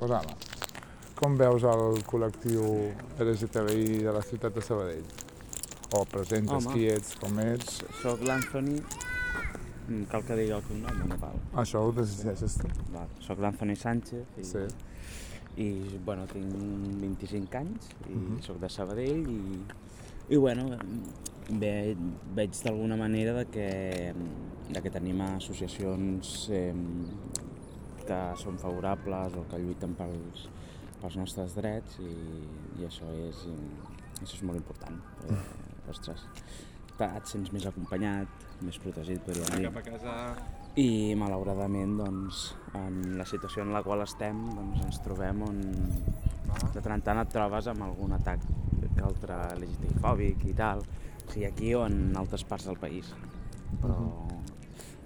Pues ara, com veus el col·lectiu LGTBI de la ciutat de Sabadell? O presentes Home. qui ets, com ets... Soc l'Anthony... Mm, Cal que digui el cognom no cal? Això ho decideixes tu? Val. Soc l'Anthony Sánchez i, Sí. i bueno, tinc 25 anys i Mhm. sóc de Sabadell i, i bueno, ve, veig d'alguna manera de que, de que tenim associacions eh, que són favorables o que lluiten pels, pels nostres drets i, i això, és, això és molt important. Eh, ostres, et sents més acompanyat, més protegit, podríem dir. Cap a casa... I malauradament, doncs, en la situació en la qual estem, doncs, ens trobem on de tant en tant et trobes amb algun atac que altre LGTBI-fòbic i tal, o sigui, aquí o en altres parts del país. Però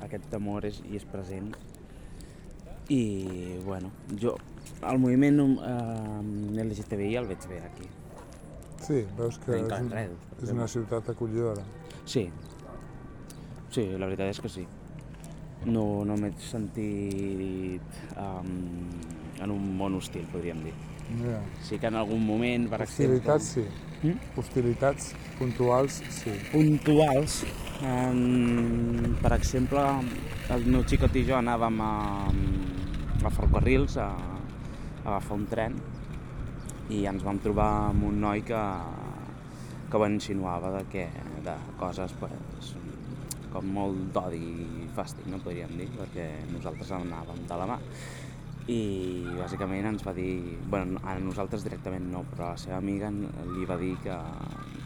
aquest temor és, hi és present i, bueno, jo el moviment eh, LGTBI el veig bé aquí. Sí, veus que és, un- és una ciutat acollidora. Sí, sí, la veritat és que sí. No, no m'he sentit um, en un món hostil, podríem dir. Ja. Sí que en algun moment, per exemple... Hostilitats sí. Mm? Hostilitats puntuals sí. puntuals. Um, per exemple, el meu xicot i jo anàvem a, a Ferrocarrils a, a agafar un tren i ens vam trobar amb un noi que, que ho insinuava de, que, de coses pues, com molt d'odi i fàstic, no podríem dir, perquè nosaltres anàvem de la mà. I bàsicament ens va dir, bueno, a nosaltres directament no, però a la seva amiga li va dir que,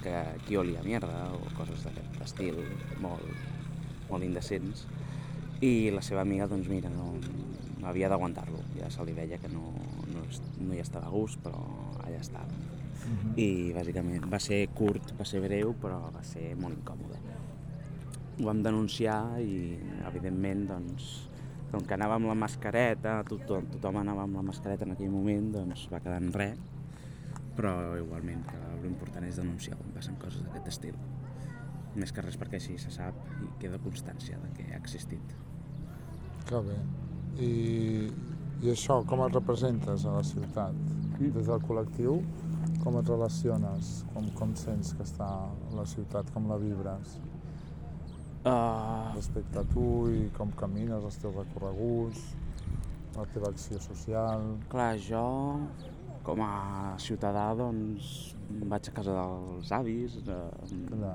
que aquí olia mierda o coses d'aquest estil, molt, molt indecents. I la seva amiga, doncs mira, no, no havia d'aguantar-lo, ja se li veia que no, no, no hi estava a gust, però allà estava. I bàsicament va ser curt, va ser breu, però va ser molt incòmode. Ho vam denunciar i, evidentment, doncs, com que anava amb la mascareta, tothom, tothom anava amb la mascareta en aquell moment, doncs va quedar en res, però igualment que l'important és denunciar quan passen coses d'aquest estil. Més que res perquè així se sap i queda constància de que ha existit. Que bé. I, I això, com et representes a la ciutat? Mm. Des del col·lectiu, com et relaciones? Com, com sents que està la ciutat? Com la vibres? Uh, Respecte a tu i com camines, els teus recorreguts, la teva acció social... clar, jo com a ciutadà doncs vaig a casa dels avis, eh, Allà.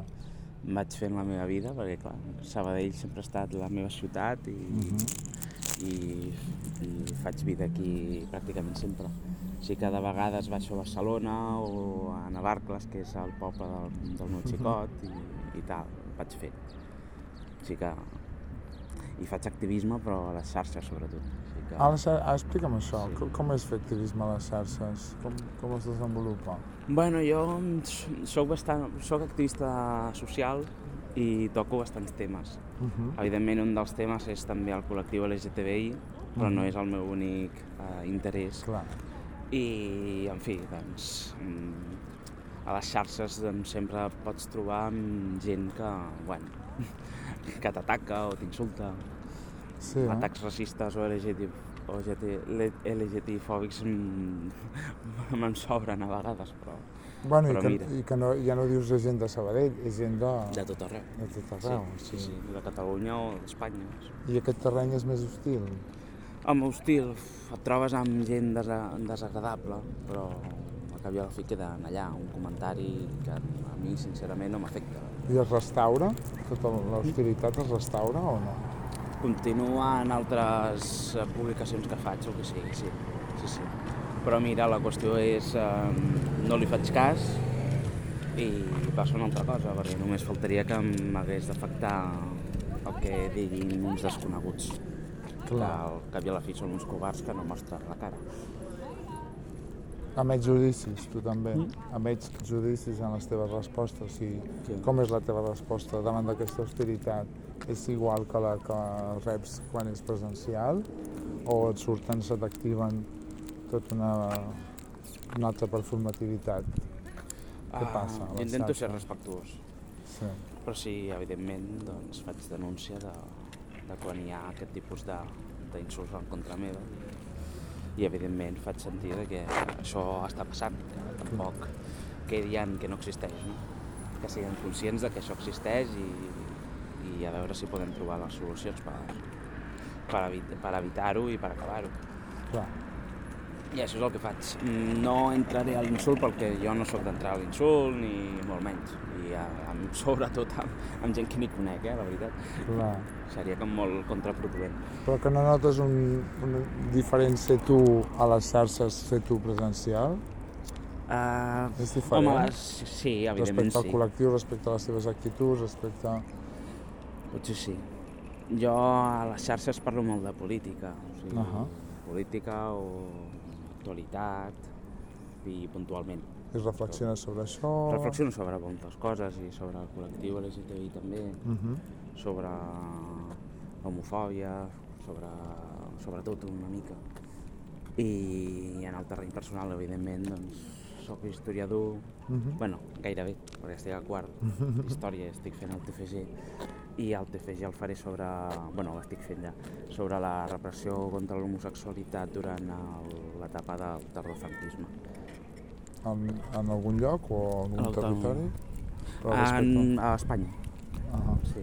vaig fent la meva vida, perquè clar, Sabadell sempre ha estat la meva ciutat i, Mhm. i, i faig vida aquí pràcticament sempre. Sí que de vegades baix a Barcelona o a Navarcles, que és el poble del, del meu xicot, i, i tal, vaig fer. Sí que... I faig activisme, però a les xarxes, sobretot. Sí que... Ah, la xar... ah, explica'm això, com, com és fer activisme a les xarxes? Com, com es desenvolupa? Bueno, jo soc, bastant, soc activista social i toco bastants temes. Uh -huh. Evidentment, un dels temes és també el col·lectiu LGTBI, però no Mhm. és el meu únic eh, interès. Clar. I, en fi, doncs, mm, a les xarxes doncs, sempre pots trobar amb gent que, bueno, que t'ataca o t'insulta. Sí, eh? Atacs racistes o LGT, o GT, LGTI-fòbics mm, me'n sobren a vegades, però Bueno, i però que, mira. i que no, ja no dius de gent de Sabadell, és gent de, de tot arreu. de tot arreu. sí, sí, sí, de Catalunya o d'Espanya. I aquest terreny és més hostil? Amb hostil, et trobes amb gent desa desagradable, però al cap i a la fi queda allà un comentari que a mi sincerament no m'afecta. I es restaura? Tota l'hostilitat es restaura o no? Continua en altres eh, publicacions que faig o que sigui, sí, sí, sí. Però mira, la qüestió és, eh, no li faig cas i passa una altra cosa, perquè només faltaria que m'hagués d'afectar el que diguin uns desconeguts. Que al cap i a la fi són uns covards que no mostren la cara. Emets judicis, tu també. Mm. Emets judicis en les teves respostes. O sigui, Sí. Com és la teva resposta davant d'aquesta hostilitat? És igual que la que reps quan és presencial? O et surten, se t'activen tota una, una altra performativitat? Què passa a Ah, intento ser respectuós, Sí. però sí, evidentment, doncs, faig denúncia de, de quan hi ha aquest tipus de- d'insults en contra meva. I evidentment faig sentir que això està passant, que tampoc que dient que no existeix, no? que siguem conscients de que això existeix i, i a veure si podem trobar les solucions per, per, evit per evitar-ho i per acabar-ho. Clar. I això és el que faig. No entraré a l'insult perquè jo no sóc d'entrar a l'insult ni molt menys. I amb, sobretot amb, amb gent que ni conec, eh, la veritat. Clar. Seria com molt contraproduent. Però que no notes un, un diferent ser tu a les xarxes, ser tu presencial? Uh, És diferent? Home, les, sí, evidentment respecte al sí. col·lectiu, respecte a les teves actituds, respecte... Potser sí. Jo a les xarxes parlo molt de política. O sigui, Ahà. Política o actualitat i puntualment. I reflexiones sobre això... Reflexiono sobre moltes coses i sobre el col·lectiu LGTBI també, Uh -huh. sobre homofòbia, sobre, sobre tot una mica. I en el terreny personal, evidentment, doncs, soc historiador, Uh -huh. bueno, gairebé, perquè estic a quart d'història, estic fent el TFG, i el TFG el faré sobre, bueno, l'estic fent ja, sobre la repressió contra l'homosexualitat durant l'etapa del tardofranquisme. En, en algun lloc o en algun territori? Però En, a Espanya, Ah, sí.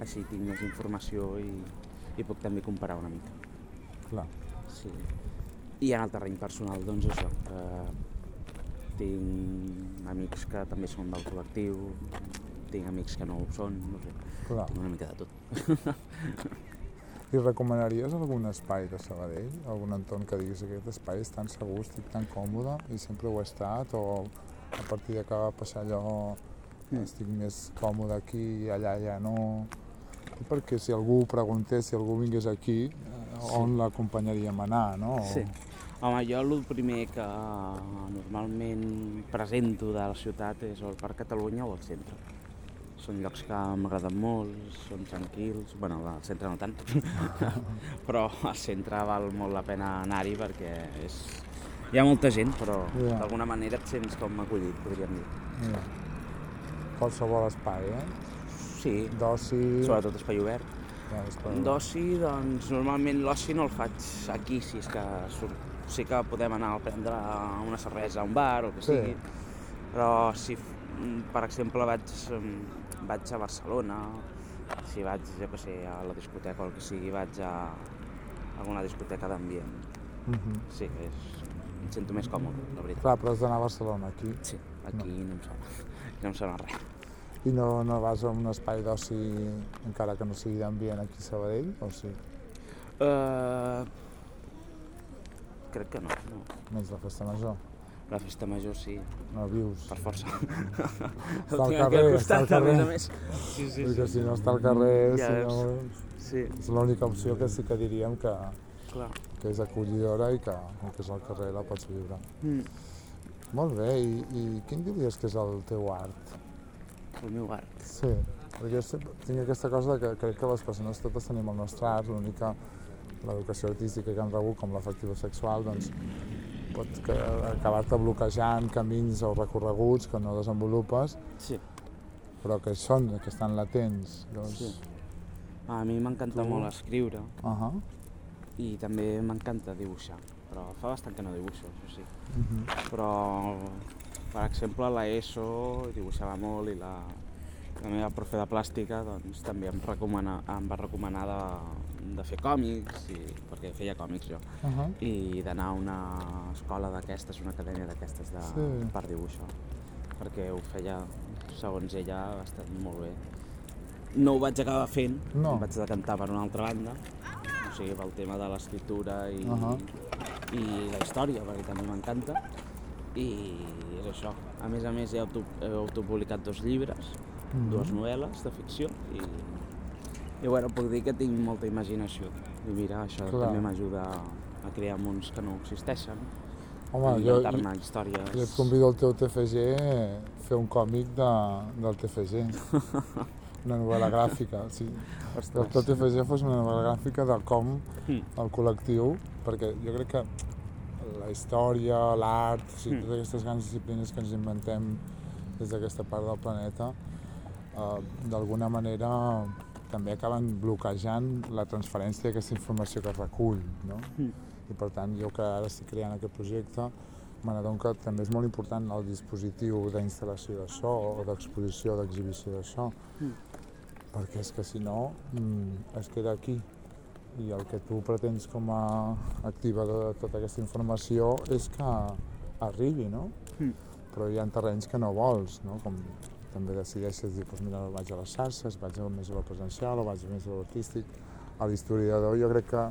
Així tinc més informació i, i puc també comparar una mica. clar. Sí. I en el terreny personal, doncs això, eh, tinc amics que també són del col·lectiu, tinc amics que no ho són, no sé, clar. tinc una mica de tot. I recomanaries algun espai de Sabadell? Algun entorn que diguis aquest espai és tan segur, estic tan còmode i sempre ho he estat? O a partir de que va passar allò Mm. estic més còmode aquí i allà ja no? I perquè si algú preguntés, si algú vingués aquí, eh, Sí. on l'acompanyaríem a anar, no? Sí. Home, jo el primer que normalment presento de la ciutat és el Parc Catalunya o el centre. Són llocs que m'agraden molt, són tranquils, bueno, al centre no tant, però al centre val molt la pena anar-hi perquè és... hi ha molta gent, però Ja. d'alguna manera et sents com acollit, podríem dir. Mira. Qualsevol espai, eh? Sí, D'oci... sobretot espai obert. Ja, D'oci, doncs normalment l'oci no el faig aquí, si és que surt. sí que podem anar a prendre una cervesa a un bar o que Sí. sigui, però si, mm, per exemple, vaig, mm, vaig a Barcelona, si vaig, jo què sé, a la discoteca o el que sigui, vaig a alguna discoteca d'ambient. Mhm. Sí, és, em sento més còmode, la veritat. Clar, però has d'anar a Barcelona, aquí. Sí, aquí no, em sona, no em sona res. I no, no vas a un espai d'oci, encara que no sigui d'ambient, aquí a Sabadell, o sí? Uh, crec que no, no. Menys la festa major. La festa major sí, No vius. per força. Està al carrer, al està al carrer. a més. Sí, sí, Perquè sí. si no està al carrer, Ja si no... Sí, És l'única opció que sí que diríem que, clar. que és acollidora i que, que és al carrer la pots viure. Mm. Molt bé, i, i quin diries que és el teu art? El meu art. Sí, perquè jo sempre tinc aquesta cosa que crec que les persones totes tenim el nostre art, l'única l'educació artística que hem rebut com l'afectiva sexual doncs pot acabar-te bloquejant camins o recorreguts que no desenvolupes Sí. però que són, que estan latents doncs, Sí. A mi m'encanta Tu? molt escriure uh -huh. i també m'encanta dibuixar, però fa bastant que no dibuixo, això sí. uh -huh. Però, per exemple, a l'ESO dibuixava molt i la, la meva profe de plàstica doncs, també em, recomana, em va recomanar de, de fer còmics, i, perquè feia còmics jo, Uh -huh. i d'anar a una escola d'aquestes, una acadèmia d'aquestes de, Sí. per dibuixar, perquè ho feia, segons ella, bastant molt bé. No ho vaig acabar fent, No. em vaig decantar per una altra banda, o sigui, pel tema de l'escriptura i, Ahà. i la història, perquè també m'encanta, i és això. A més a més, he, auto, he autopublicat dos llibres, Mhm. dues novel·les de ficció, i, i bueno, puc dir que tinc molta imaginació. I mira, això Clar. també m'ajuda a crear mons que no existeixen, Home, jo, inventar-me històries. jo et convido al teu TFG a fer un còmic de, del TFG una novel·la gràfica o sigui, que el teu TFG fos una novel·la gràfica de com Mm. el col·lectiu, perquè jo crec que la història, l'art, o sigui, Mm. totes aquestes grans disciplines que ens inventem des d'aquesta part del planeta, eh, d'alguna manera també acaben bloquejant la transferència d'aquesta informació que es recull, no? Mm. I per tant, jo que ara estic creant aquest projecte, me n'adono que també és molt important el dispositiu d'instal·lació de so o d'exposició d'exhibició de so, Mm. perquè és que si no mm, es queda aquí. I el que tu pretens com a activador de tota aquesta informació és que arribi, no? Mm. Però hi ha terrenys que no vols, no? Com també decideixes dir, doncs mira, vaig a les xarxes, vaig a més a lo presencial o vaig més a l'artístic. A l'historiador jo crec que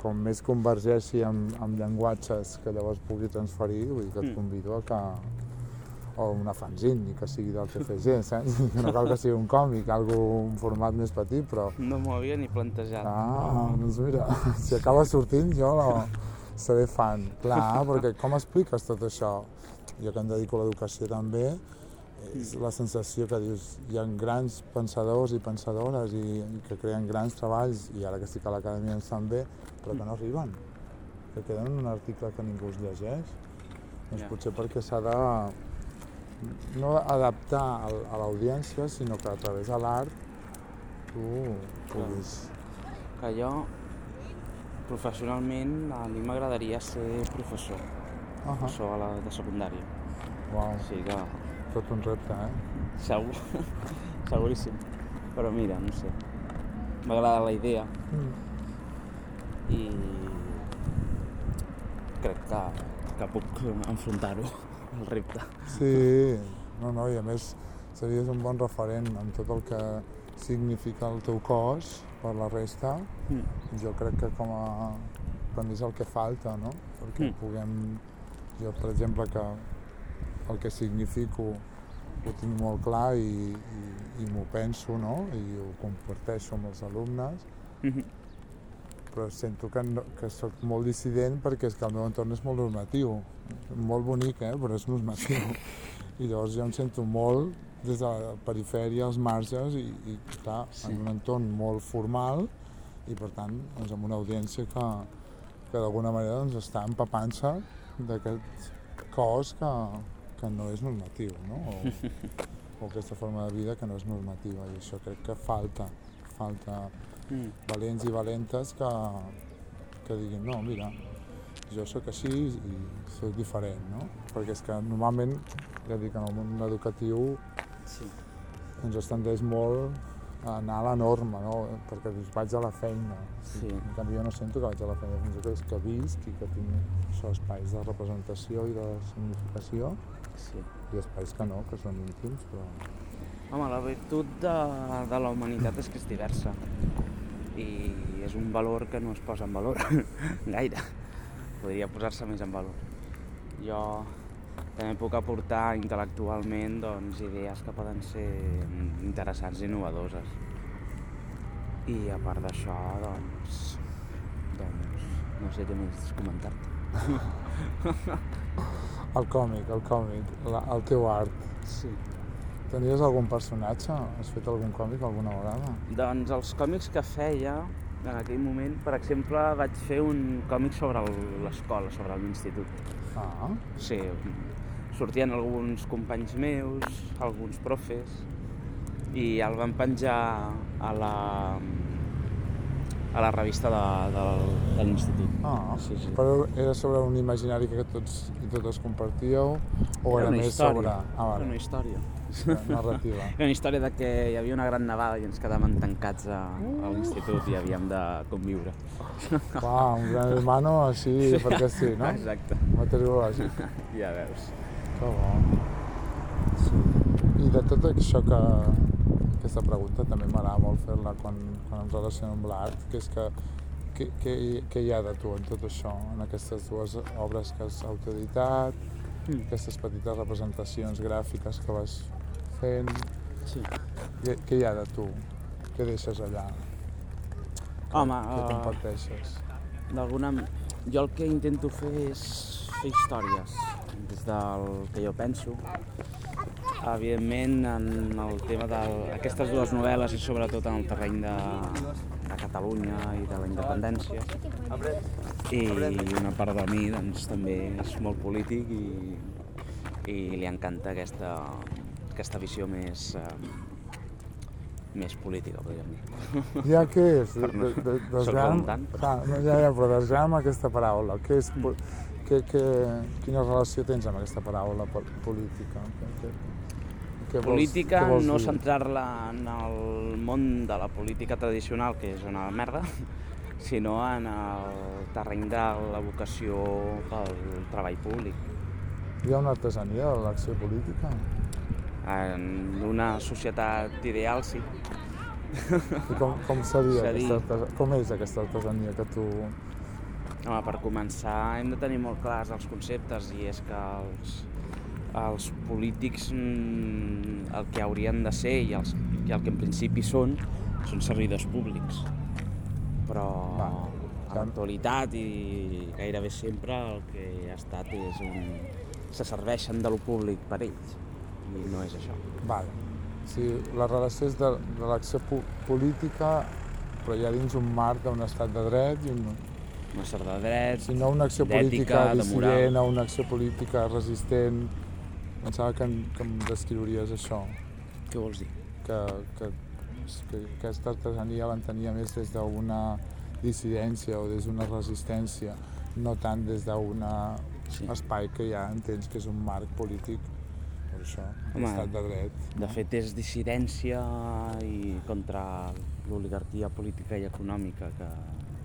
com més convergeixi amb, amb llenguatges que llavors pugui transferir, vull dir que et Mm. convido a que o una fanzine, ni que sigui del TFG, saps? No cal que sigui un còmic, algo, un format més petit, però No m'ho havia ni plantejat. Ah, doncs mira, si acaba sortint jo la, seré fan. Clar, perquè com expliques tot això? Jo que em dedico a l'educació també, és la sensació que dius, hi ha grans pensadors i pensadores i, i que creen grans treballs, i ara que estic a l'acadèmia ens fan bé, però que no arriben, que queden en un article que ningú es llegeix. Doncs Ja. potser perquè s'ha de no adaptar a l'audiència, sinó que a través de l'art tu puguis... Que jo, professionalment, a mi m'agradaria ser professor, Uh professor a la, de secundària. Wow, O sigui que tot un repte, eh? segur, seguríssim. Però mira, no sé, m'agrada la idea Mm. i crec que, que puc enfrontar-ho, el repte. Sí, no, no, i a més series un bon referent amb tot el que significa el teu cos per la resta. Mm. Jo crec que com a també és el que falta, no? Perquè Mm. puguem... Jo, per exemple, que el que significo ho tinc molt clar i, i, i m'ho penso, no? I ho comparteixo amb els alumnes, Mhm. però sento que, no, que sóc molt dissident perquè és que el meu entorn és molt normatiu. Molt bonic, eh? però és normatiu. I llavors jo em sento molt des de la perifèria, als marges, i, i clar, Sí. en un entorn molt formal i per tant doncs, amb una audiència que, que d'alguna manera doncs, està empapant-se d'aquest cos que, que no és normatiu, no? O, o aquesta forma de vida que no és normativa i això crec que falta, falta Mm. valents i valentes que, que diguin, no, mira, jo sóc així i sóc diferent, no? Perquè és que normalment, ja dic, en el món educatiu Sí. ens es tendeix molt a anar a la norma, no? Perquè dius, vaig a la feina. Sí. En canvi, jo no sento que vaig a la feina, fins i tot és que visc i que tinc això, espais de representació i de significació, sí. i espais que no, que són íntims, però... Home, la virtut de, de la humanitat és que és diversa i és un valor que no es posa en valor gaire. Podria posar-se més en valor. Jo també puc aportar intel·lectualment doncs, idees que poden ser interessants i innovadores. I a part d'això, doncs, doncs, no sé què més comentar-te. El còmic, el còmic, la, el teu art. Sí. Tenies algun personatge? Has fet algun còmic alguna vegada? Doncs els còmics que feia en aquell moment, per exemple, vaig fer un còmic sobre l'escola, sobre l'institut. Ah, Sí, sortien alguns companys meus, alguns profes, i el van penjar a la, a la revista de, de, de l'institut. ah. Sí, sí. Però era sobre un imaginari que tots i totes compartíeu o era, una més història. sobre... Ah, Era vale. una història. narrativa. Era una història de que hi havia una gran nevada i ens quedàvem tancats a, a l'institut i havíem de conviure. Uau, un gran hermano així, perquè sí, no? Exacte. Meteorològic. Ja veus. Que bo. I de tot això que... Aquesta pregunta també m'agrada molt fer-la quan, quan em relaciono amb l'art, que és que què, què, què hi ha de tu en tot això, en aquestes dues obres que has autoeditat, Mm. aquestes petites representacions gràfiques que vas fent, Sí. què, què hi ha de tu? Què deixes allà? Home, Què uh, comparteixes? d'alguna... Jo el que intento fer és fer històries, des del que jo penso. Evidentment, en el tema d'aquestes dues novel·les i sobretot en el terreny de, de Catalunya i de la independència. I una part de mi doncs, també és molt polític i, i li encanta aquesta, aquesta visió més, eh, més política, podríem dir. Ja què és? No- De- desgram- Clar, ja, ja, però desgram aquesta paraula. Què és, que, que, quina relació tens amb aquesta paraula po- política? Que, que, vols- política, no centrar-la en el món de la política tradicional, que és una merda, sinó en el terreny de la vocació pel treball públic. Hi ha una artesania de l'acció política? En una societat ideal, sí. I com, com seria És a dir- aquesta? Com és aquesta artesania que tu... Home, per començar hem de tenir molt clars els conceptes i és que els, els polítics mm, el que haurien de ser i, els, i el que en principi són, són servidors públics. Però Va, a l'actualitat i gairebé sempre el que ha estat és un... se serveixen de lo públic per ells i no és això. Vale. Si la relació és de, de l'acció po política, però ja dins un marc d'un estat de dret i un, Un estat de drets, si no una acció política dissident o una acció política resistent, pensava que, que em descriuries això, què vols dir? que, que, que aquesta artesania l'entenia més des d'una dissidència o des d'una resistència, no tant des d'un Sí. espai que ja entens que és un marc polític, per això, Home. l'estat de dret. De fet, és dissidència i contra l'oligarquia política i econòmica que,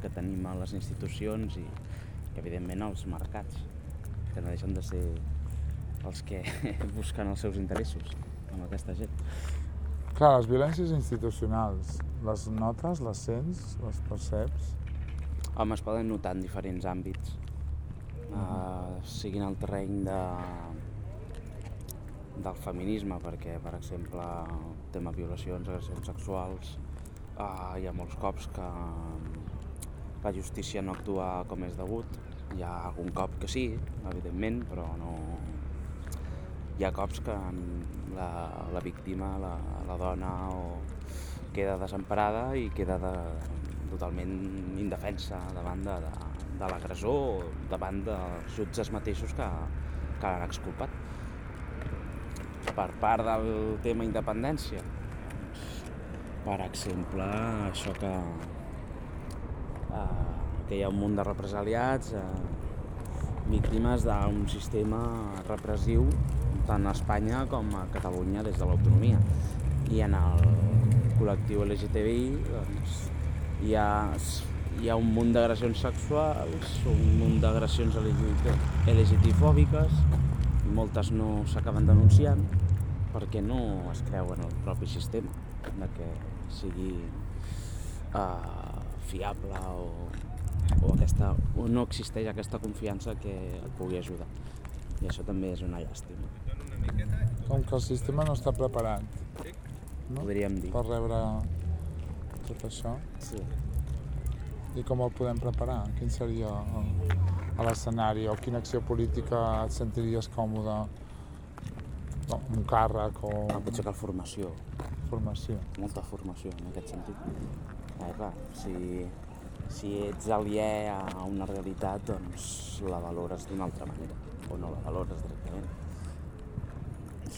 que tenim a les institucions i, i evidentment, els mercats, que no deixen de ser els que busquen els seus interessos amb aquesta gent. Clar, les violències institucionals, les notes, les sents, les perceps? Home, es poden notar en diferents àmbits, uh, siguin el terreny de, del feminisme, perquè, per exemple, el tema violacions, agressions sexuals, uh, hi ha molts cops que la justícia no actua com és degut. Hi ha algun cop que sí, evidentment, però no... Hi ha cops que la, la víctima, la, la dona, o queda desemparada i queda de, totalment indefensa davant de, de, de l'agressor o davant dels jutges mateixos que, que l'han exculpat. Per part del tema independència, doncs, per exemple, això que, eh, que hi ha un munt de represaliats, eh, víctimes d'un sistema repressiu tant a Espanya com a Catalunya des de l'autonomia. I en el col·lectiu LGTBI doncs, hi, ha, hi ha un munt d'agressions sexuals, un munt d'agressions LGTB-fòbiques, i moltes no s'acaben denunciant perquè no es creuen el propi sistema de que sigui uh, fiable o, o, aquesta, o no existeix aquesta confiança que et pugui ajudar. I això també és una llàstima, Com que el sistema no està preparat no? podríem dir. per rebre tot això. Sí. I com el podem preparar? Quin seria l'escenari o quina acció política et sentiries còmode? No, un càrrec o Ah, potser cal formació, formació. molta formació en aquest sentit. Eh, clar, si, si ets aliè a una realitat, doncs la valores d'una altra manera, o no la valores directament.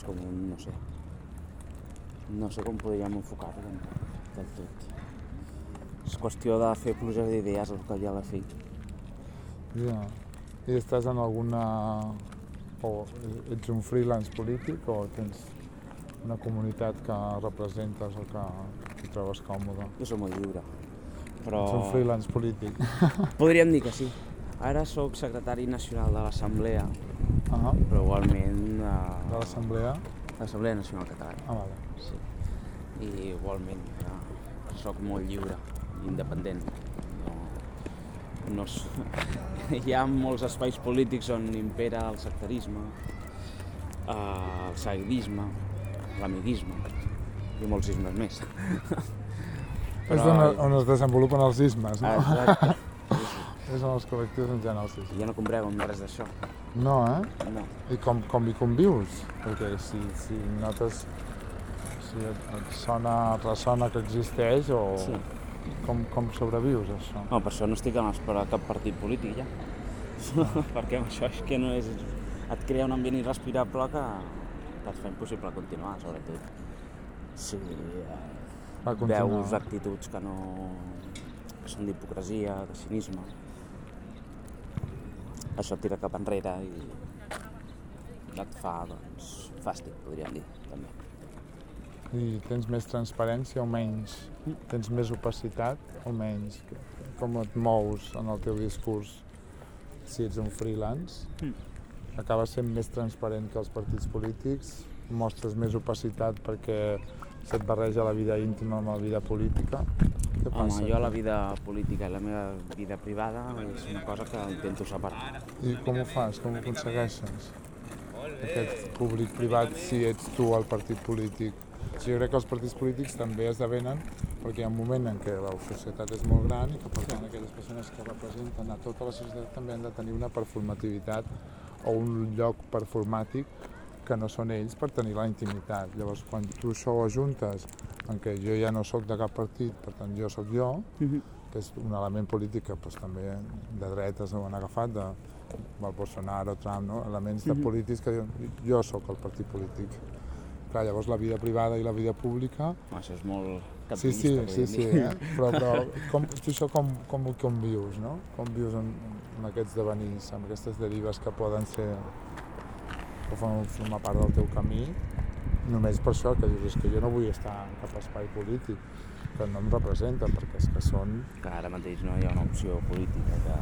És com un, no sé, no sé com podríem enfocar-ho del del tot. És qüestió de fer pluja d'idees que hi ha a la fi. Ja. I estàs en alguna... o ets un freelance polític o tens una comunitat que representes o que et trobes còmode? Jo soc molt lliure, però... Ets un freelance polític. Podríem dir que sí. Ara sóc secretari nacional de l'Assemblea, Ah, però igualment de, de l'assemblea? l'Assemblea Nacional Catalana. Ah, vale. Sí. I igualment eh, sóc molt lliure, independent. No, no, hi ha molts espais polítics on impera el sectarisme, eh, el seguidisme, l'amiguisme i molts ismes més. És on, on es desenvolupen els ismes, no? Exacte. Sí, sí. És on els col·lectius en general sí. I ja no compreu amb res d'això. No, eh? No. I com, com hi convius? Perquè si, si notes... Si et, et sona, et ressona que existeix o Sí. com, com sobrevius això? No, per això no estic en esperar cap partit polític ja. Perquè amb això és que no és... Et crea un ambient irrespirable que, que et fa impossible continuar, sobretot. Si, eh, veus actituds que no que són d'hipocresia, de cinisme. Això et tira cap enrere i et fa, doncs, fàstic, podríem dir, també. I tens més transparència o menys? Tens més opacitat o menys? Com et mous en el teu discurs si ets un freelance? Mm. Acabes sent més transparent que els partits polítics? Mostres més opacitat perquè se't barreja la vida íntima amb la vida política? Què Home, passa? jo la vida política i la meva vida privada és una cosa que intento separar. I com ho fas? Com ho aconsegueixes? Aquest públic-privat si ets tu el partit polític. Jo crec que els partits polítics també esdevenen perquè hi ha un moment en què la societat és molt gran i que per tant aquelles persones que representen a tota la societat també han de tenir una performativitat o un lloc performàtic que no són ells per tenir la intimitat. Llavors, quan tu això ho ajuntes en què jo ja no sóc de cap partit, per tant jo sóc jo, que és un element polític que doncs, també de dretes ho han agafat, de, del Bolsonaro, Trump, no? elements de Mhm. polítics que diuen jo sóc el partit polític. Clar, llavors la vida privada i la vida pública... Home, això és molt Sí, sí, sí, sí, eh? però, però com, tu això com, com, com vius, no? Com vius en, en aquests devenís, amb aquestes derives que poden ser que formen formar part del teu camí, només per això, que dius, és que jo no vull estar en cap espai polític, que no em representa, perquè és que són... que ara mateix no hi ha una opció política que,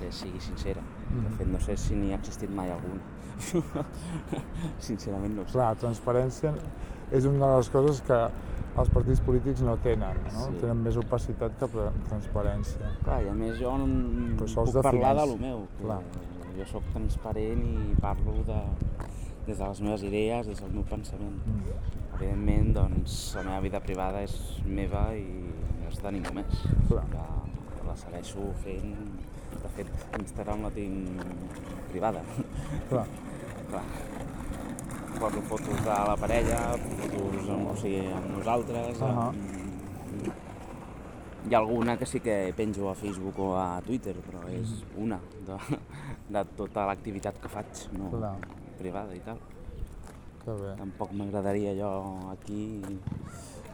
que sigui sincera. De Mhm. fet, no sé si n'hi ha existit mai alguna. Sincerament no ho sé. Clar, transparència és una de les coses que els partits polítics no tenen, no? Sí. Tenen més opacitat que transparència. Clar, i a més jo no Però puc parlar de lo meu. Que Clar. Jo sóc transparent i parlo de, des de les meves idees, des del meu pensament. Mm. Evidentment, doncs, la meva vida privada és meva i no és de ningú més. Clar. Que la segueixo fent... De fet, Instagram la tinc privada. Clar, Clar. Poso fotos de la parella, fotos amb, o sigui, amb nosaltres. Ahà. amb... Hi ha alguna que sí que penjo a Facebook o a Twitter, però és Mm-hmm. una de, de tota l'activitat que faig, no Clar. privada i tal. que bé. Tampoc m'agradaria jo aquí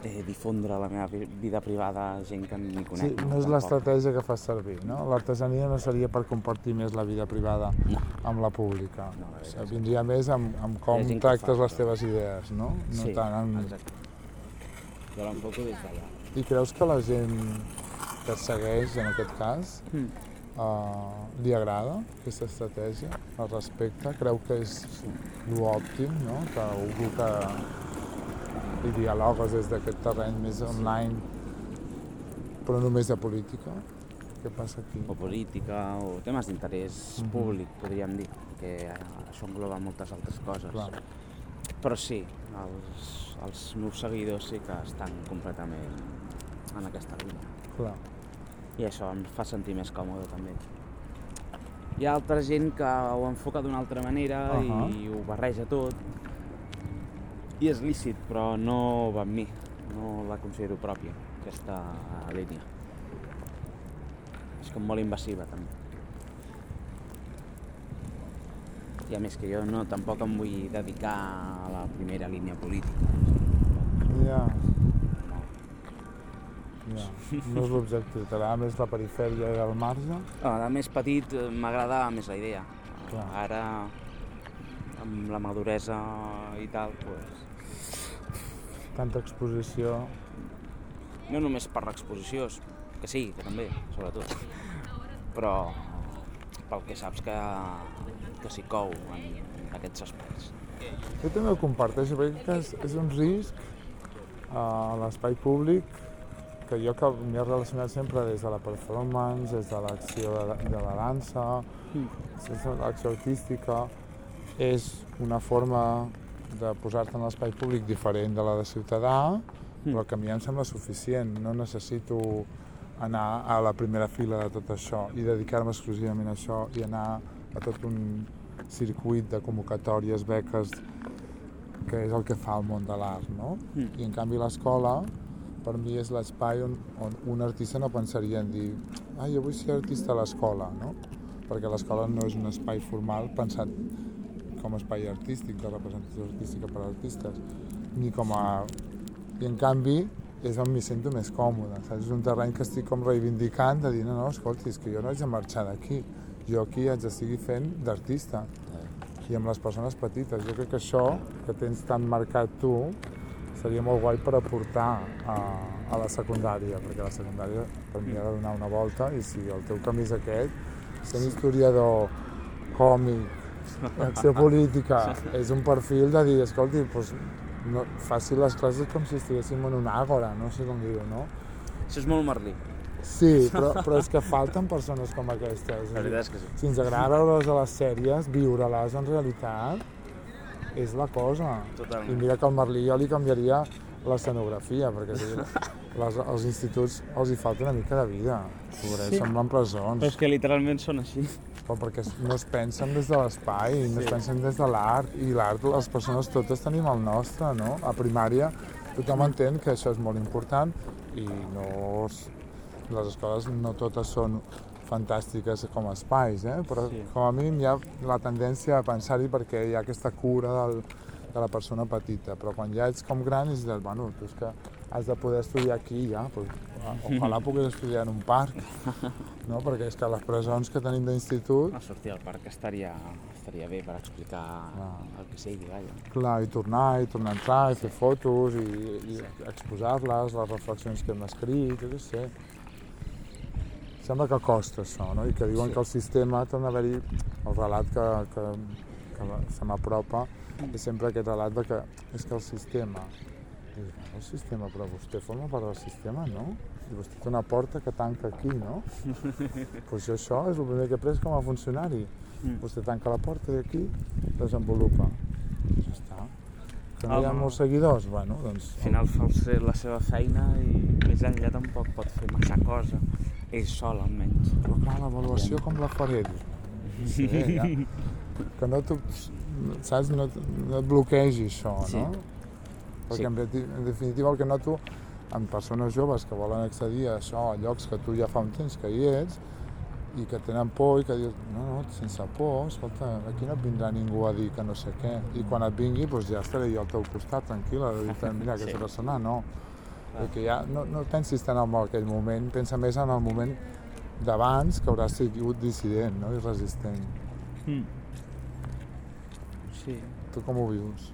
eh, difondre la meva vi- vida privada a gent que ni Sí, conec. no és l'estratègia que fas servir, no? L'artesania no seria per compartir més la vida privada No. amb la pública. No, o sigui, vindria més amb, amb com tractes fa, les teves idees, no? No sí, tant en... exacte. Jo l'enfoco des d'allà. I creus que la gent que et segueix, en aquest cas, Mm. Uh, li agrada aquesta estratègia? El respecte? Creu que és l'òptim, no? Que algú que hi dialogues des d'aquest terreny més online, però només de política? Què passa aquí? o política o temes d'interès Mhm. públic, podríem dir, que això engloba moltes altres coses. Clar. Però sí, els, els meus seguidors sí que estan completament en aquesta línia. Clar. I això em fa sentir més còmode també. Hi ha altra gent que ho enfoca d'una altra manera Ahà. i ho barreja tot. I és lícit, però no va amb mi. No la considero pròpia, aquesta línia. És com molt invasiva també. I a més que jo no, tampoc em vull dedicar a la primera línia política. Ja, No. Ja. No és l'objectiu, t'agrada més la perifèria i el marge? Ah, De més petit eh, m'agradava més la idea. Clar. Ara, amb la maduresa i tal, pues, Tanta exposició... no només per l'exposició, que sí, que també, sobretot, però pel que saps que, que s'hi cou en, en aquests espais. Jo també ho comparteixo, perquè és, és un risc a l'espai públic que jo que m'he relacionat sempre des de la performance, des de l'acció de, la- de la dansa, des de l'acció artística, és una forma de posar-te en l'espai públic diferent de la de ciutadà, però que a mi em sembla suficient. No necessito anar a la primera fila de tot això i dedicar-me exclusivament a això i anar a tot un circuit de convocatòries, beques, que és el que fa el món de l'art, no? Mm. I en canvi l'escola, per mi és l'espai on, on un artista no pensaria en dir ah, jo vull ser artista a l'escola, no? Perquè l'escola no és un espai formal pensat com a espai artístic, de representació artística per a artistes, ni com a... I en canvi és on m'hi sento més còmode, saps? És un terreny que estic com reivindicant de dir, no, no, escolti, és que jo no haig de marxar d'aquí, jo aquí haig de seguir fent d'artista i amb les persones petites. Jo crec que això que tens tan marcat tu seria molt guai per aportar a, a la secundària, perquè la secundària per mi ha de donar una volta i si el teu camí és aquest, sent historiador, còmic, acció política, és un perfil de dir, escolti, doncs, no, faci les classes com si estiguéssim en una àgora, no sé com dir-ho, no? Això és molt merlí. Sí, però, però és que falten persones com aquestes. La veritat és que sí. Si ens agrada veure-les a les sèries, viure-les en realitat és la cosa. Totalment. I mira que al Merlí jo li canviaria l'escenografia, perquè sí, les, als instituts els hi falta una mica de vida. Pobrets, Sí. semblen presons. Però és que literalment són així. Però perquè no es pensen des de l'espai, no es Sí. pensen des de l'art, i l'art les persones totes tenim el nostre, no? A primària tothom entén que això és molt important i no es, les escoles no totes són fantàstiques com a espais, eh? però Sí. com a mínim hi ha la tendència a pensar-hi perquè hi ha aquesta cura del, de la persona petita, però quan ja ets com gran és del, bueno, tu és que has de poder estudiar aquí ja, pues, ojalà puguis estudiar en un parc, no? perquè és que les presons que tenim d'institut No, sortir al parc estaria, estaria bé per explicar Clar. el que sigui, vaja. Clar, i tornar, i tornar a entrar, i fer fotos, i, i exposar-les, les reflexions que hem escrit, jo què sé. Sembla que costa això, no? I que diuen Sí. que el sistema, torna a haver-hi el relat que, que, que se m'apropa, és sempre aquest relat de que és que el sistema... Dius, "Bueno, el sistema, però vostè forma part del sistema, no? I vostè té una porta que tanca aquí, no? Doncs pues jo això és el primer que he après com a funcionari. Mm. Vostè tanca la porta i aquí desenvolupa. Ja està. Que no hi ha molts seguidors? Bueno, doncs... Al final fa la seva feina i més enllà tampoc pot fer massa cosa. Ell sol, almenys. Però clar, l'avaluació com la faré? No sé, ja. Que no t'ho... Saps? No, no et bloquegi això, Sí. no? Perquè Sí. en definitiva el que noto en persones joves que volen accedir a això, a llocs que tu ja fa un temps que hi ets, i que tenen por i que dius, no, no, sense por, escolta, aquí no et vindrà ningú a dir que no sé què. I quan et vingui, doncs ja estaré jo al teu costat, tranquil·la, de dir, mira, aquesta Sí. persona no. Clar. Perquè ja no, no pensis tant en aquell moment, pensa més en el moment d'abans que hauràs sigut dissident no? i resistent. Mm. Sí. Tu com ho vius,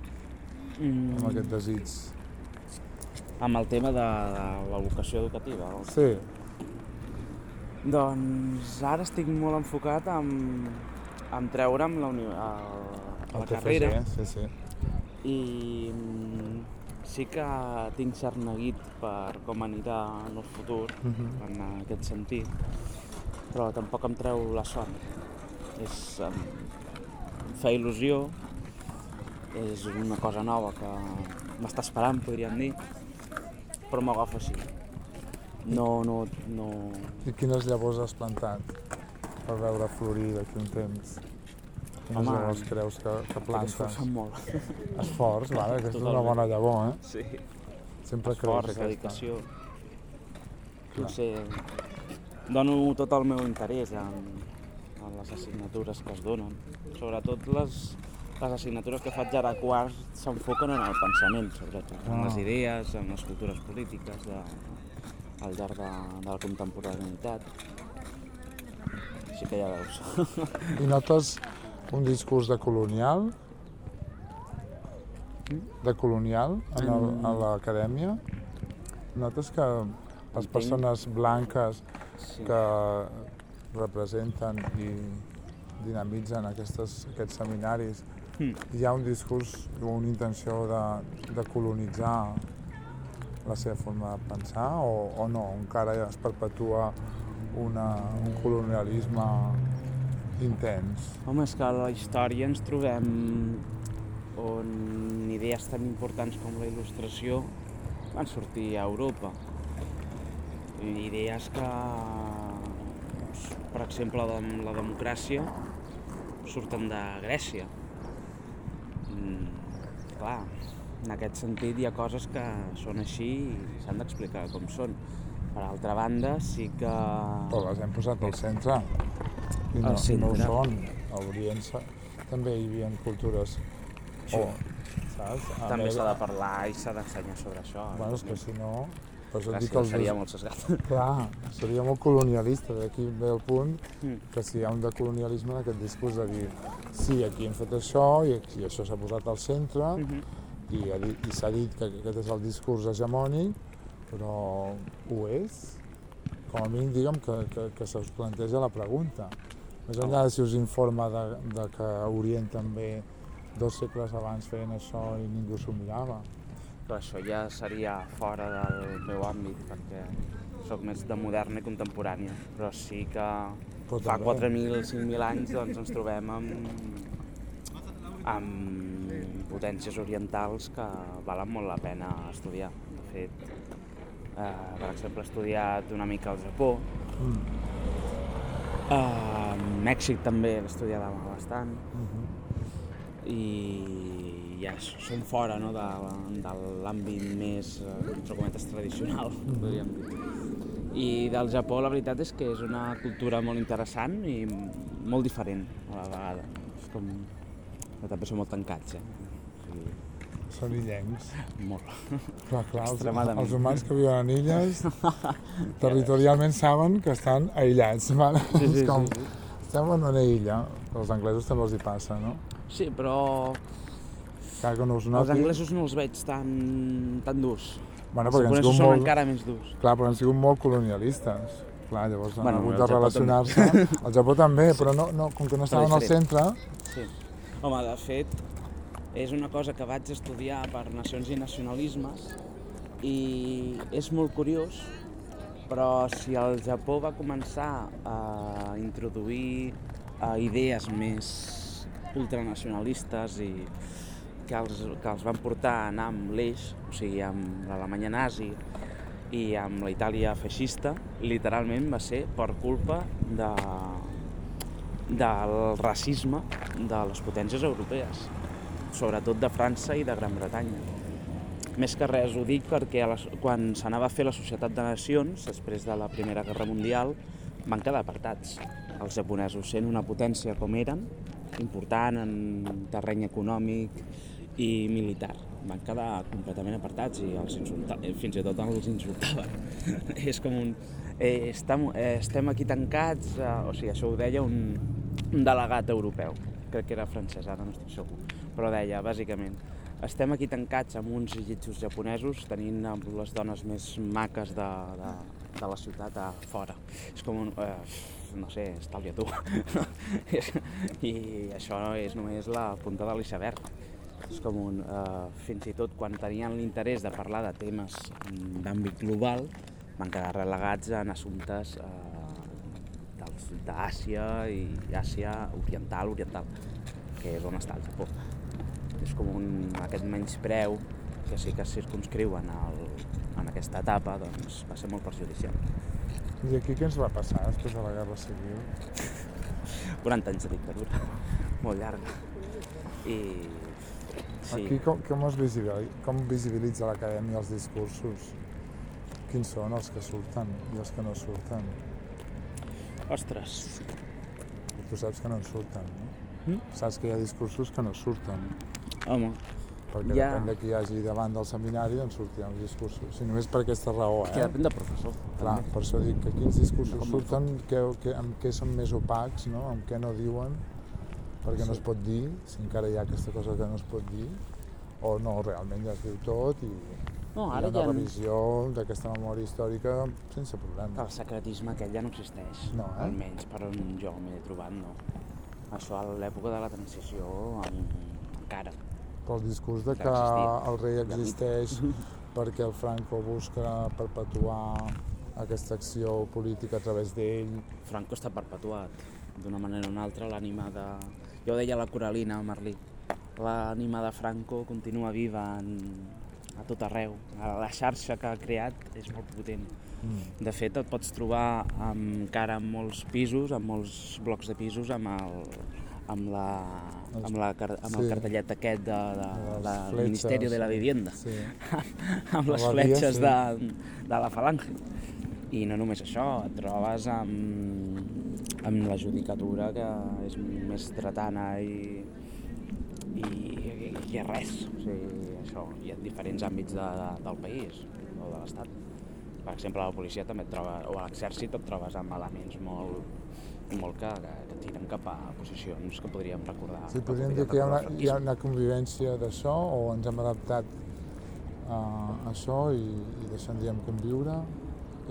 Mm. amb aquest desig? Amb el tema de, de l'educació educativa. o- Sí, Doncs ara estic molt enfocat en, en treure'm la, uni, a, a la el carrera TFG, sí, sí. i sí que tinc cert neguit per com anirà en el futur, Mhm. en aquest sentit, però tampoc em treu la son. És, em, em fa il·lusió, és una cosa nova que m'està esperant, podríem dir, però m'agafa així. No, no, no... I quines llavors has plantat per veure florir d'aquí un temps? Quines Home, llavors creus que, que plantes? esforçat molt. Esforç, vale, aquesta és una bona llavor, eh? Sí. Sempre Esforç, creus aquesta. dedicació. Clar. No sé, dono tot el meu interès en, en les assignatures que es donen. Sobretot les, les assignatures que faig ara a quart s'enfoquen en el pensament, sobretot, en Ah. les idees, en les cultures polítiques de, al llarg de, de la contemporaneïtat. Així que ja veus. I notes un discurs de colonial? De colonial en el, Mm. a l'acadèmia? Notes que les persones blanques que representen i dinamitzen aquestes, aquests seminaris, Mm. hi ha un discurs o una intenció de, de colonitzar la seva forma de pensar o, o no? Encara es perpetua una, un colonialisme intens. Home, és que a la història ens trobem on idees tan importants com la il·lustració van sortir a Europa. Idees que, doncs, per exemple, de la democràcia surten de Grècia. Mm, clar, en aquest sentit hi ha coses que són així i s'han d'explicar com són. Per altra banda, sí que... Però les hem posat al centre i no, i no ho centre. són. A Orient també hi havia cultures Sí. o, saps? A També s'ha de parlar i s'ha d'ensenyar sobre això. Bueno, és que si no, Per això dic que els seria molt sesgat. Clar, seria molt colonialista, d'aquí ve el punt Mm. que si hi ha un de colonialisme en aquest discurs de dir sí, aquí hem fet això i, aquí, i això s'ha posat al centre Mhm. i, ha dit- i s'ha dit que aquest és el discurs hegemònic, però ho és? Com a mínim diguem que, que, que se us planteja la pregunta. Més enllà de si us informa de, de que Orient també dos segles abans feien això i ningú s'ho mirava. Però això ja seria fora del meu àmbit, perquè sóc més de moderna i contemporània, però sí que Però fa també. 4.000, 5.000 anys doncs, ens trobem amb, amb potències orientals que valen molt la pena estudiar. De fet, eh, per exemple, he estudiat una mica el Japó, Mm. eh, Mèxic també estudiat bastant, Mhm. i ja són fora no, de, de l'àmbit més, eh, entre cometes, tradicional, podríem dir. I del Japó la veritat és que és una cultura molt interessant i molt diferent a la vegada. És com... Però també són molt tancats, eh? Són illencs. molt. Clar, clar, els, els humans que viuen en illes territorialment saben que estan aïllats. Vale? Sí, sí, És com, sí, sí. estem en una illa, als anglesos també els hi passa, no? Sí, però Clar que no us els noti. anglesos no els veig tan, tan durs. Bueno, Els perquè han japonesos sigut són molt, encara més durs. clar, però han sigut molt colonialistes. Clar, llavors han Bueno, hagut el de relacionar-se. El Japó també, però no, no, com que no estaven al centre, Sí. Home, de fet, és una cosa que vaig estudiar per Nacions i Nacionalismes i és molt curiós, però si el Japó va començar a introduir a idees més ultranacionalistes i que els, que els van portar a anar amb l'eix, o sigui, amb l'Alemanya nazi i amb la Itàlia feixista, literalment va ser per culpa de, del racisme de les potències europees, sobretot de França i de Gran Bretanya. Més que res ho dic perquè les, quan s'anava a fer la Societat de Nacions, després de la Primera Guerra Mundial, van quedar apartats. Els japonesos, sent una potència com eren, important en terreny econòmic i militar, van quedar completament apartats i els eh, fins i tot els insultaven. És com un... Eh, estem, eh, estem aquí tancats, eh, o sigui, això ho deia un, un delegat europeu, crec que era francès, ara no estic segur, però deia, bàsicament, estem aquí tancats amb uns llitjos japonesos tenint amb les dones més maques de, de, de la ciutat a fora. És com un... Eh, no sé, estalvia tu. I això és només la punta de l'iceberg. És com un... Eh, fins i tot quan tenien l'interès de parlar de temes d'àmbit global, van quedar relegats en assumptes eh, d'Àsia i Àsia oriental, oriental, que és on està el Japó. És com un, aquest menyspreu que sí que es circunscriu en, el, en aquesta etapa, doncs va ser molt perjudicial. i aquí què ens va passar després de la Guerra Civil? 40 anys de dictadura, molt llarga. I sí, Aquí com, com, es visibilitza, com visibilitza l'acadèmia els discursos? Quins són els que surten i els que no surten? ostres, I tu saps que no en surten, no? Mm? Saps que hi ha discursos que no surten, home, perquè Ja. depèn de qui hi hagi davant del seminari doncs sortiran els discursos. Si només per aquesta raó, que eh? depèn del professor. Clar, també. per això dic que quins discursos Com surten, que, que, amb què són més opacs, no? amb què no diuen, perquè no es pot dir, si encara hi ha aquesta cosa que no es pot dir, o no, realment ja es diu tot i No, hi ha ara una ja no- revisió d'aquesta memòria històrica sense problema. el secretisme aquest ja no existeix, No, eh? almenys per on jo m'he trobat, no. Això a l'època de la transició en, encara. Però el discurs de Que el rei existeix perquè el Franco busca perpetuar aquesta acció política a través d'ell, Franco està perpetuat d'una manera o una altra l'ànima de... Ja ho deia la Coralina Merlí, l'ànima de Franco continua viva en... a tot arreu. La xarxa que ha creat és molt potent. mm. De fet, et pots trobar encara en molts pisos, amb molts blocs de pisos, amb el, amb la, amb la, amb el Sí. cartellet aquest de, de, la, del Ministeri de la. Vivienda, Sí. amb les fletxes sí. de, de la falange. I no només això, et trobes amb, amb la judicatura que és més dretana i, i, i res. O sigui, això, hi ha diferents àmbits de, de, del país o de l'Estat. Per exemple, a la policia també et troba, o a l'exèrcit et trobes amb elements molt, molt que, que, tiren cap a posicions que podríem recordar. Sí, podríem dir que hi ha una, hi ha una convivència d'això o ens hem adaptat a això i, i deixem, diem, conviure?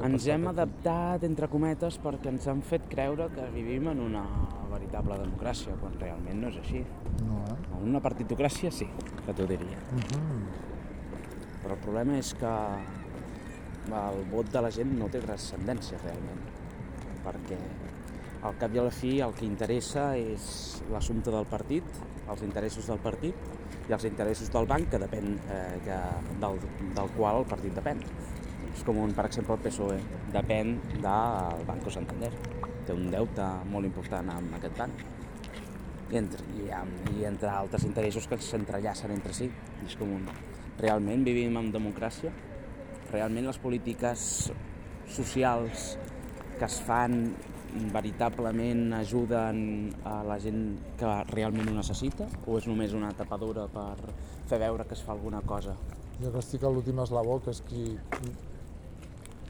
Ens hem aquí? adaptat, entre cometes, perquè ens han fet creure que vivim en una veritable democràcia, quan realment no és així. No, eh? En una partitocràcia sí, que t'ho diria. Mhm. Però el problema és que el vot de la gent no té transcendència realment, perquè al cap i a la fi el que interessa és l'assumpte del partit, els interessos del partit i els interessos del banc que depèn eh, que, del, del qual el partit depèn. És com un, per exemple, el PSOE depèn del Banco Santander. Té un deute molt important amb aquest banc i entre, i, amb, i entre altres interessos que s'entrellacen entre si. És com un... Realment vivim en democràcia? Realment les polítiques socials que es fan veritablement ajuden a la gent que realment ho necessita? O és només una tapadura per fer veure que es fa alguna cosa? Jo que estic a l'últim eslabó, que és qui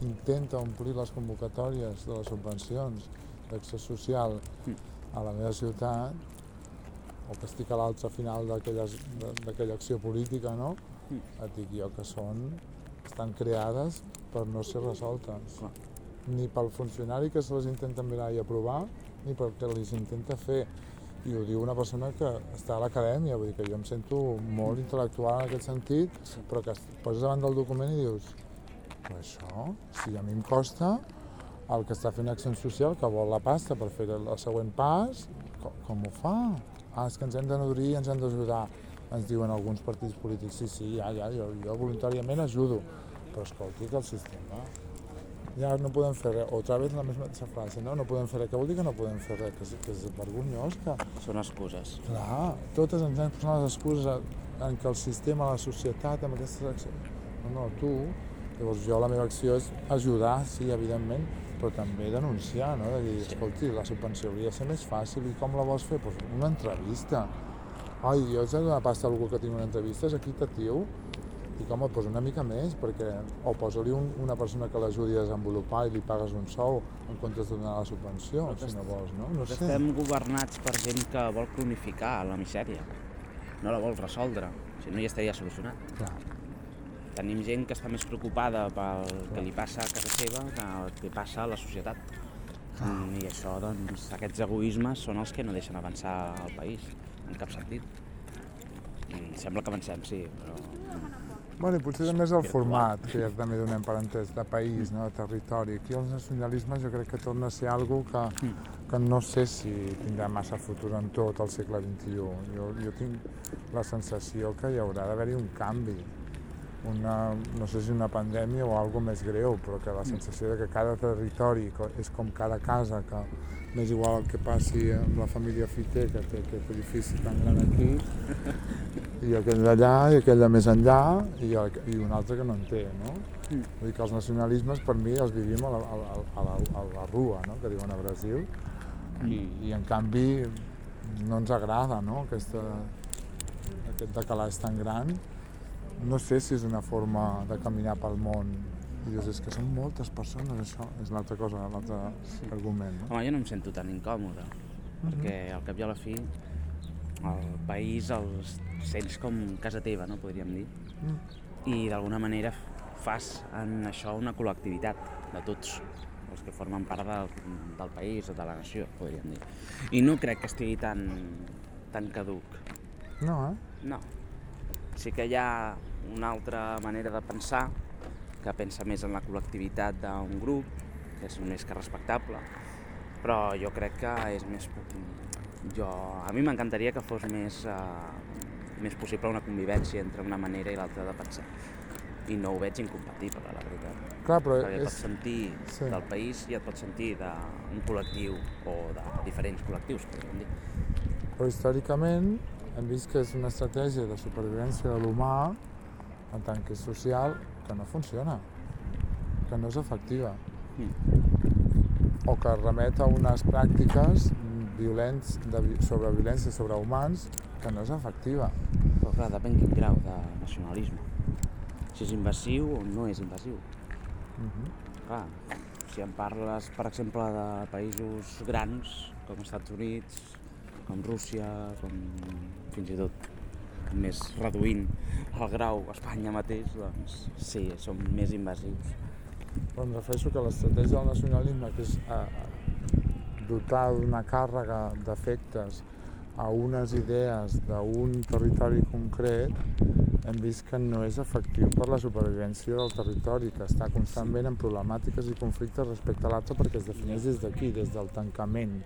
intenta omplir les convocatòries de les subvencions d'acció social a la meva ciutat, o que estic a l'altre final d'aquella acció política, no? Et dic jo que són, estan creades per no ser resoltes. Clar. Ni pel funcionari que se les intenta mirar i aprovar, ni pel que les intenta fer. I ho diu una persona que està a l'acadèmia, vull dir que jo em sento molt intel·lectual en aquest sentit, però que poses davant del document i dius però això, si a mi em costa, el que està fent Acció Social, que vol la pasta per fer el següent pas, com, com ho fa? Ah, és que ens hem de nodrir, ens hem d'ajudar, ens diuen alguns partits polítics. Sí, sí, ja, ja, jo, jo voluntàriament ajudo, però escolti que el sistema ja no podem fer res, otra vez la mateixa frase, no? No podem fer res, què vol dir que no podem fer res? Que és, que és vergonyós, que, Són excuses. Clar, totes ens hem posat les excuses en què el sistema, la societat, amb aquestes accions... No, no, tu... Llavors jo la meva acció és ajudar, sí, evidentment, però també denunciar, no? De dir, escolti, la subvenció hauria de ser més fàcil i com la vols fer? Pues una entrevista. Ai, jo haig de donar pasta a algú que tingui una entrevista, és tio. Dic, home, posa una mica més, perquè... O posa-li un, una persona que l'ajudi a desenvolupar i li pagues un sou en comptes de donar la subvenció, si no vols, no? No sé. Estem governats per gent que vol cronificar la misèria. No la vol resoldre, si no ja estaria solucionat. Clar. Tenim gent que està més preocupada pel que li passa a casa seva que el que passa a la societat. Mm, I això, doncs, aquests egoismes són els que no deixen avançar el país, en cap sentit. I sembla que avancem, sí, però... Bueno, i potser també és el format que ja també donem per entès, de país, no? de territori. Aquí els nacionalismes jo crec que torna a ser algo que, que no sé si tindrà massa futur en tot el segle XXI. Jo, jo tinc la sensació que hi haurà d'haver-hi un canvi. Una, no sé si una pandèmia o algo més greu, però que la sensació de que cada territori és com cada casa, que m'és igual el que passi amb la família Fiter, que té aquest edifici tan gran aquí, i aquell d'allà, i aquell de més enllà, i, el, i un altre que no en té, no? Mm. Vull dir que els nacionalismes per mi els vivim a la, a, la- a, la, a la rua, no? que diuen a Brasil, i, i en canvi no ens agrada no? Aquesta, aquest decalatge tan gran. No sé si és una forma de caminar pel món. I dius, és que són moltes persones, això és l'altra cosa, l'altre Sí. argument. No? Home, jo no em sento tan incòmode, perquè al cap i a la fi el país el sents com casa teva, no podríem dir, Mm. i d'alguna manera fas en això una col·lectivitat de tots els que formen part del, del país o de la nació, podríem dir. I no crec que estigui tan, tan caduc. No, eh? No. Sí que hi ha una altra manera de pensar que pensa més en la col·lectivitat d'un grup, que és més que respectable, però jo crec que és més... Jo, a mi m'encantaria que fos més, uh, més possible una convivència entre una manera i l'altra de pensar. I no ho veig incompatible, la veritat. Clar, però Perquè et és... pots sentir sí. del país i et pots sentir d'un col·lectiu o de diferents col·lectius, podríem dir. Però històricament hem vist que és una estratègia de supervivència de l'humà en tant que social que no funciona, que no és efectiva o que remet a unes pràctiques violents de, sobre violència sobre humans que no és efectiva. Però clar, depèn quin grau de nacionalisme. Si és invasiu o no és invasiu. Mhm. Clar, si em parles, per exemple, de països grans, com els Estats Units, com Rússia, com fins i tot més reduint el grau Espanya mateix, doncs sí, són més invasius. Però em refereixo que l'estratègia del nacionalisme, que és eh, dotar d'una càrrega d'efectes a unes idees d'un territori concret, hem vist que no és efectiu per la supervivència del territori, que està constantment en problemàtiques i conflictes respecte a l'altre perquè es defineix des d'aquí, des del tancament,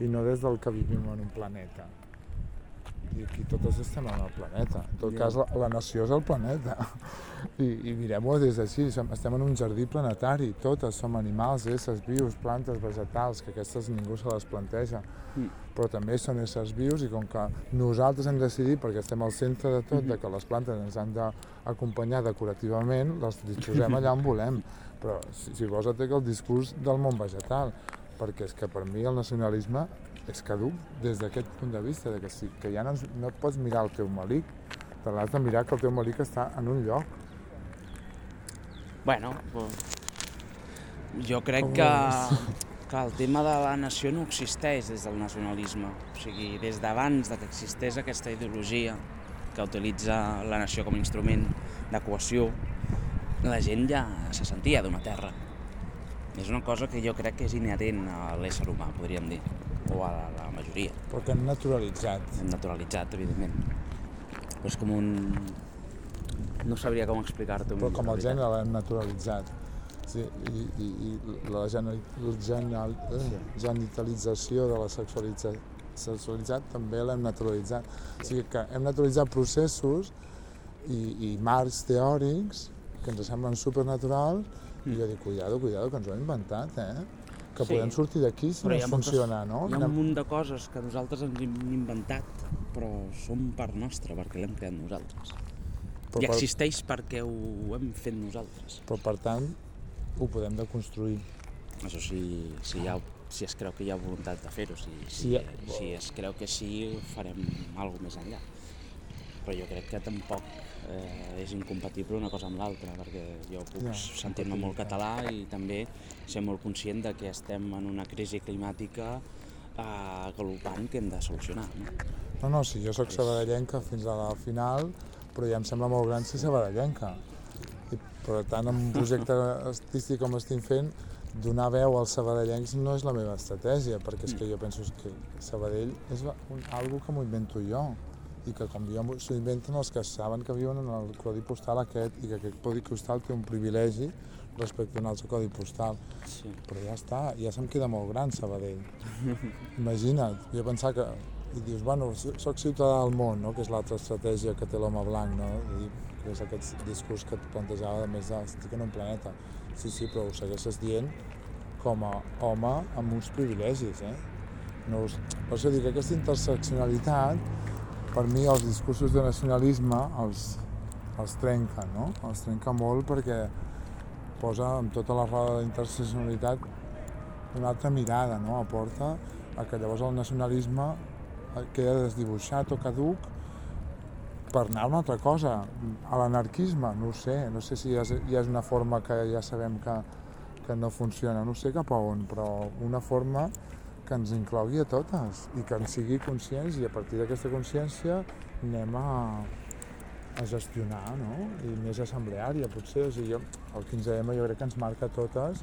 i no des del que vivim en un planeta. I aquí totes estem en el planeta. En tot cas, la, la nació és el planeta. I, i mirem-ho des d'ací, som- estem en un jardí planetari, totes som animals, éssers vius, plantes, vegetals, que aquestes ningú se les planteja, Mm. però també són éssers vius i com que nosaltres hem decidit, perquè estem al centre de tot, Mhm. de que les plantes ens han d'acompanyar decorativament, les disposem allà on volem, però si, si vols et el discurs del món vegetal, perquè és que per mi el nacionalisme és caduc des d'aquest punt de vista, de que, si, que ja no, no et pots mirar el teu malic, te l'has de mirar que el teu malic està en un lloc. Bueno, pues, jo crec Com que, vols. que el tema de la nació no existeix des del nacionalisme. O sigui, des d'abans de que existés aquesta ideologia que utilitza la nació com a instrument de cohesió, la gent ja se sentia d'una terra. És una cosa que jo crec que és inherent a l'ésser humà, podríem dir, o a la, la majoria. Però que hem naturalitzat. Hem naturalitzat, evidentment. Però és com un... No sabria com explicar-t'ho. però com el gènere l'hem naturalitzat. Sí, i, i, i la genal, eh, genitalització de la sexualitza, sexualitzat també l'hem naturalitzat. O sigui que hem naturalitzat processos i, i marcs teòrics que ens semblen supernaturals i jo dic, cuidado, cuidado, que ens ho hem inventat, eh? Que Sí. podem sortir d'aquí si Però no ens moltes- funciona, no? Hi ha un munt de coses que nosaltres ens hem inventat, però són part nostra, perquè l'hem creat nosaltres. però, I per, existeix perquè ho hem fet nosaltres. però per tant ho podem deconstruir. Això sí, si, hi ha, si es creu que hi ha voluntat de fer-ho, si, si, Sí, eh, si es creu que sí, farem alguna més enllà. Però jo crec que tampoc eh, és incompatible una cosa amb l'altra, perquè jo puc Ja, sentir-me molt català i també ser molt conscient de que estem en una crisi climàtica eh, galopant que hem de solucionar. No? No, no, si jo sóc sabadellenca fins a la final, però ja em sembla molt gran ser sabadellenca. I, per tant, en un projecte artístic com estic fent, donar veu als sabadellencs no és la meva estratègia, perquè és que jo penso que Sabadell és un, algo que m'ho invento jo i que com m'ho- s'ho inventen els que saben que viuen en el codi postal aquest i que aquest codi postal té un privilegi respecte a un altre codi postal. Sí. Però ja està, ja se'm queda molt gran Sabadell. Imagina't, jo pensava que... I dius, bueno, so- soc ciutadà del món, no? que és l'altra estratègia que té l'home blanc, no? I, que és aquest discurs que et plantejava de més de, estic en un planeta. Sí, sí, però ho segueixes dient com a home amb uns privilegis, eh? No us... Per això dic que aquesta interseccionalitat, per mi els discursos de nacionalisme els, els trenca, no? Els trenca molt perquè posa amb tota la roda d'interseccionalitat una altra mirada, no? aporta a que llavors el nacionalisme queda desdibuixat o caduc per anar a una altra cosa, a l'anarquisme, no ho sé, no sé si ja és, ja és una forma que ja sabem que, que no funciona, no sé cap a on, però una forma que ens inclogui a totes i que ens sigui conscients i a partir d'aquesta consciència anem a, a gestionar, no? I més assembleària, potser. O sigui, jo, el 15M jo crec que ens marca totes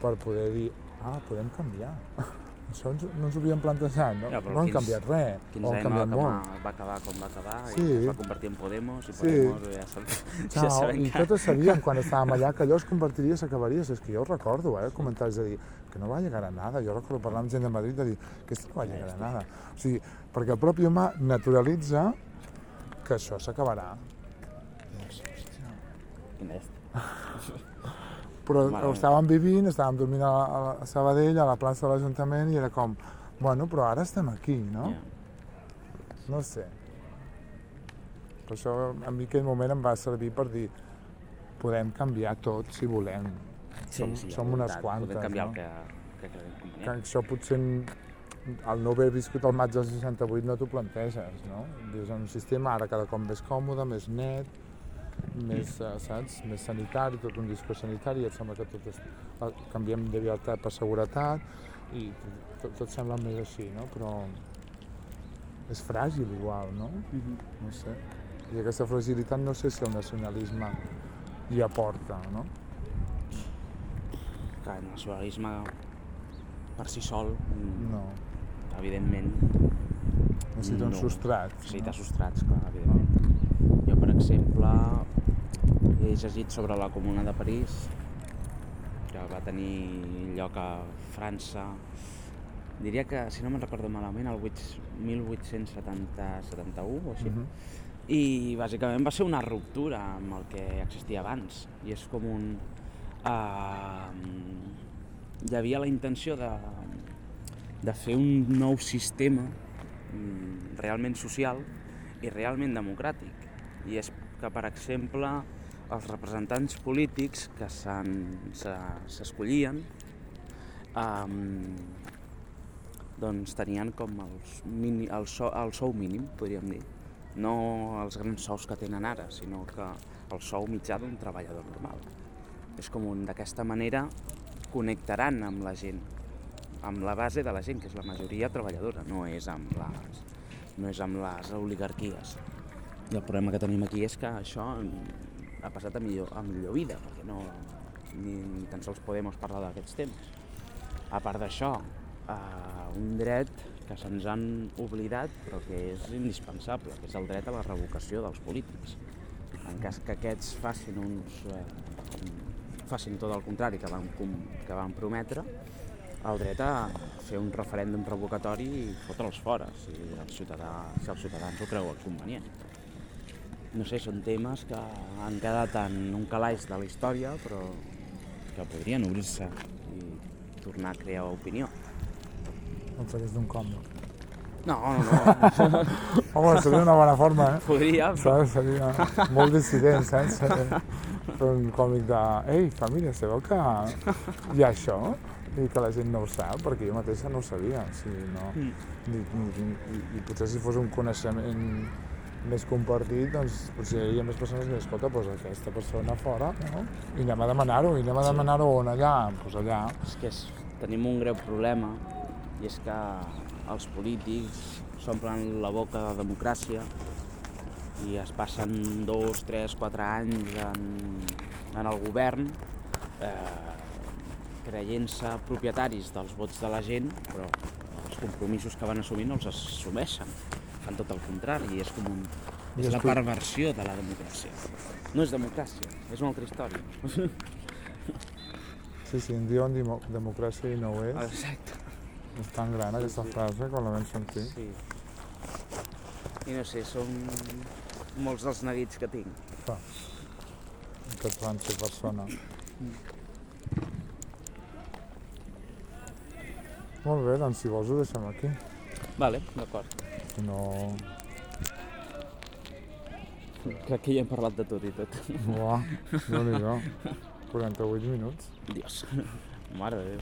per poder dir, ah, podem canviar. Això ens, no ens ho havíem plantejat, no? Ja, no han quins- canviat res, o 15 han va canviat acabar, molt. va acabar com va acabar Sí. i es va convertir en Podemos i Sí. Podemos ja, sab... ja Ciao, sabem I que... totes sabíem quan estàvem allà que allò es convertiria, s'acabaria. És que jo ho recordo, eh, comentaris de dir que no va llegar a nada. Jo recordo parlar amb gent de Madrid de dir que esto no va llegar a nada. O sigui, perquè el propi humà naturalitza que això s'acabarà. Quin és? Però Mare ho estàvem vivint, estàvem dormint a, a- a Sabadell, a la plaça de l'Ajuntament, i era com, bueno, però ara estem aquí, no? Ja. No sé. Per això a mi aquell moment em va servir per dir podem canviar tot si volem. som, hi ha som unes quantes, Podem canviar no? el que, que creiem Que això potser al no haver viscut el maig del 68 no t'ho planteges, no? Vius en un sistema ara cada cop més còmode, més net, més, eh, saps, més sanitari, tot un discurs sanitari, et sembla que tot és, eh, canviem de llibertat per seguretat, i tot, tot sembla més així, no? Però és fràgil igual, no? No sé. I aquesta fragilitat no sé si el nacionalisme hi aporta, no? Que el nacionalisme per si sol, mm, No. evidentment, Necessita No. uns sostrats. necessita no? sostrats, clar, evidentment. Jo, per exemple, he llegit sobre la Comuna de París, que va tenir lloc a França, diria que, si no me'n recordo malament, el 1870-71 o així, Mhm. i bàsicament va ser una ruptura amb el que existia abans. I és com un uh, hi havia la intenció de, de fer un nou sistema mm, realment social i realment democràtic i és que per exemple els representants polítics que s'escollien um, doncs tenien com els mini, el, so, el sou mínim, podríem dir no els grans sous que tenen ara, sinó que el sou mitjà d'un treballador normal. És com d'aquesta manera connectaran amb la gent, amb la base de la gent, que és la majoria treballadora, no és amb les, no és amb les oligarquies. I el problema que tenim aquí és que això ha passat a millor, a millor vida, perquè no, ni, ni tan sols podem parlar d'aquests temes. A part d'això, eh, un dret que se'ns han oblidat però que és indispensable, que és el dret a la revocació dels polítics. En cas que aquests facin uns... Eh, facin tot el contrari que van, que van prometre, el dret a fer un referèndum revocatori i fotre'ls fora, si, el ciutadà, si els ciutadans ho creuen convenient. No sé, són temes que han quedat en un calaix de la història, però que podrien obrir-se i tornar a crear opinió. No et facis d'un còmic. No, no, no. Home, seria una bona forma, eh? Podria, però... Saps? Seria molt dissident, saps? Fer un còmic de... Ei, família, sabeu que hi ha això? I que la gent no ho sap, perquè jo mateixa no ho sabia. O sigui, no... Mm. I, i, i, I potser si fos un coneixement més compartit, doncs potser hi ha més persones que escolta, doncs aquesta persona fora, no? I anem a demanar-ho, i anem a demanar-ho on allà? Doncs allà. És que és, tenim un greu problema i és que els polítics s'omplen la boca de democràcia i es passen dos, tres, quatre anys en, en el govern eh, creient-se propietaris dels vots de la gent, però els compromisos que van assumir no els assumeixen. Fan tot el contrari és com un, és la perversió de la democràcia. No és democràcia, és una altra història. Sí, sí, en diuen demo- democràcia i no ho és. Exacte. És tan gran aquesta frase quan la vam sentir. Sí. I no sé, són molts dels neguits que tinc. Clar. Que et fan ser persona. Molt bé, doncs si vols ho deixem aquí. Vale, d'acord. No... Crec que ja hem parlat de tot i tot. Uah, déu nhi 48 minuts. Dios. Mare de Déu.